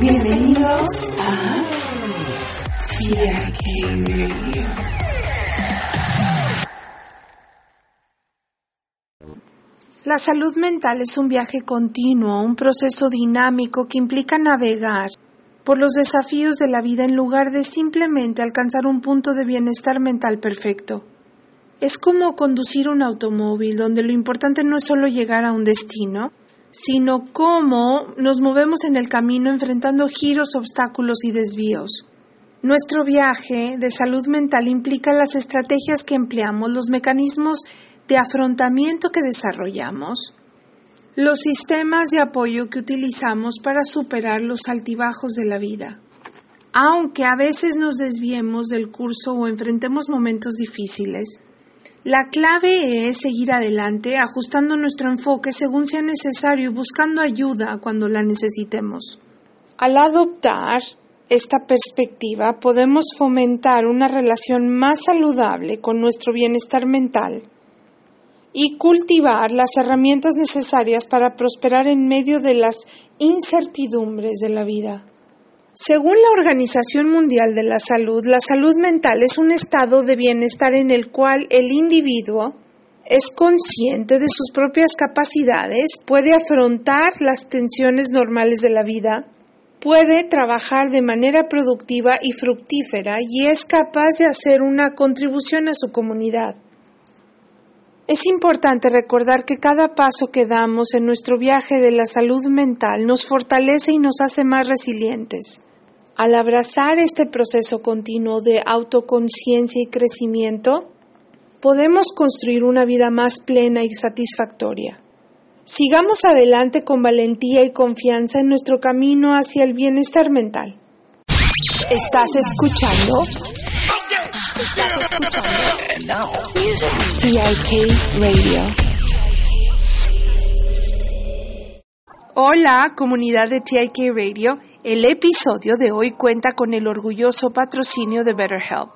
Bienvenidos a Radio. La salud mental es un viaje continuo, un proceso dinámico que implica navegar por los desafíos de la vida en lugar de simplemente alcanzar un punto de bienestar mental perfecto. Es como conducir un automóvil donde lo importante no es solo llegar a un destino, sino cómo nos movemos en el camino enfrentando giros, obstáculos y desvíos. Nuestro viaje de salud mental implica las estrategias que empleamos, los mecanismos de afrontamiento que desarrollamos, los sistemas de apoyo que utilizamos para superar los altibajos de la vida. Aunque a veces nos desviemos del curso o enfrentemos momentos difíciles, la clave es seguir adelante, ajustando nuestro enfoque según sea necesario y buscando ayuda cuando la necesitemos. Al adoptar esta perspectiva podemos fomentar una relación más saludable con nuestro bienestar mental y cultivar las herramientas necesarias para prosperar en medio de las incertidumbres de la vida. Según la Organización Mundial de la Salud, la salud mental es un estado de bienestar en el cual el individuo es consciente de sus propias capacidades, puede afrontar las tensiones normales de la vida, puede trabajar de manera productiva y fructífera y es capaz de hacer una contribución a su comunidad. Es importante recordar que cada paso que damos en nuestro viaje de la salud mental nos fortalece y nos hace más resilientes. Al abrazar este proceso continuo de autoconciencia y crecimiento, podemos construir una vida más plena y satisfactoria. Sigamos adelante con valentía y confianza en nuestro camino hacia el bienestar mental. ¿Estás escuchando? ¿Estás escuchando? TIK Radio. Hola, comunidad de TIK Radio. El episodio de hoy cuenta con el orgulloso patrocinio de BetterHelp.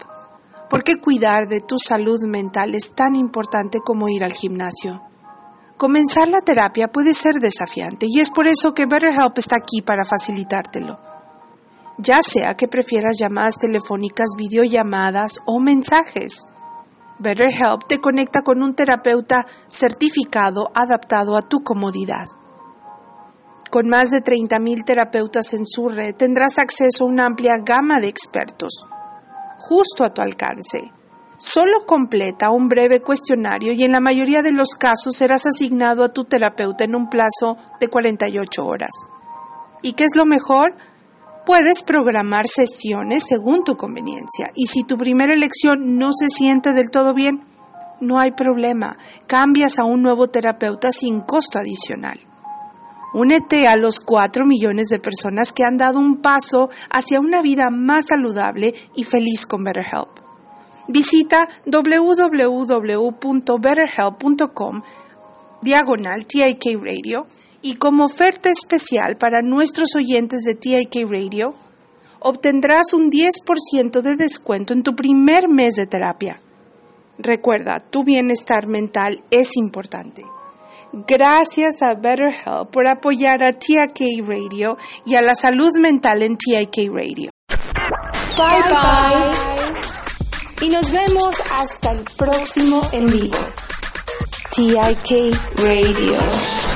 Porque cuidar de tu salud mental es tan importante como ir al gimnasio. Comenzar la terapia puede ser desafiante y es por eso que BetterHelp está aquí para facilitártelo. Ya sea que prefieras llamadas telefónicas, videollamadas o mensajes. BetterHelp te conecta con un terapeuta certificado adaptado a tu comodidad. Con más de 30.000 terapeutas en su red, tendrás acceso a una amplia gama de expertos, justo a tu alcance. Solo completa un breve cuestionario y en la mayoría de los casos serás asignado a tu terapeuta en un plazo de 48 horas. ¿Y qué es lo mejor? Puedes programar sesiones según tu conveniencia y si tu primera elección no se siente del todo bien, no hay problema, cambias a un nuevo terapeuta sin costo adicional. Únete a los 4 millones de personas que han dado un paso hacia una vida más saludable y feliz con BetterHelp. Visita www.betterhelp.com diagonal TIK Radio y como oferta especial para nuestros oyentes de TIK Radio, obtendrás un 10% de descuento en tu primer mes de terapia. Recuerda, tu bienestar mental es importante. Gracias a BetterHelp por apoyar a TIK Radio y a la salud mental en TIK Radio. Bye bye. Y nos vemos hasta el próximo en vivo. TIK Radio.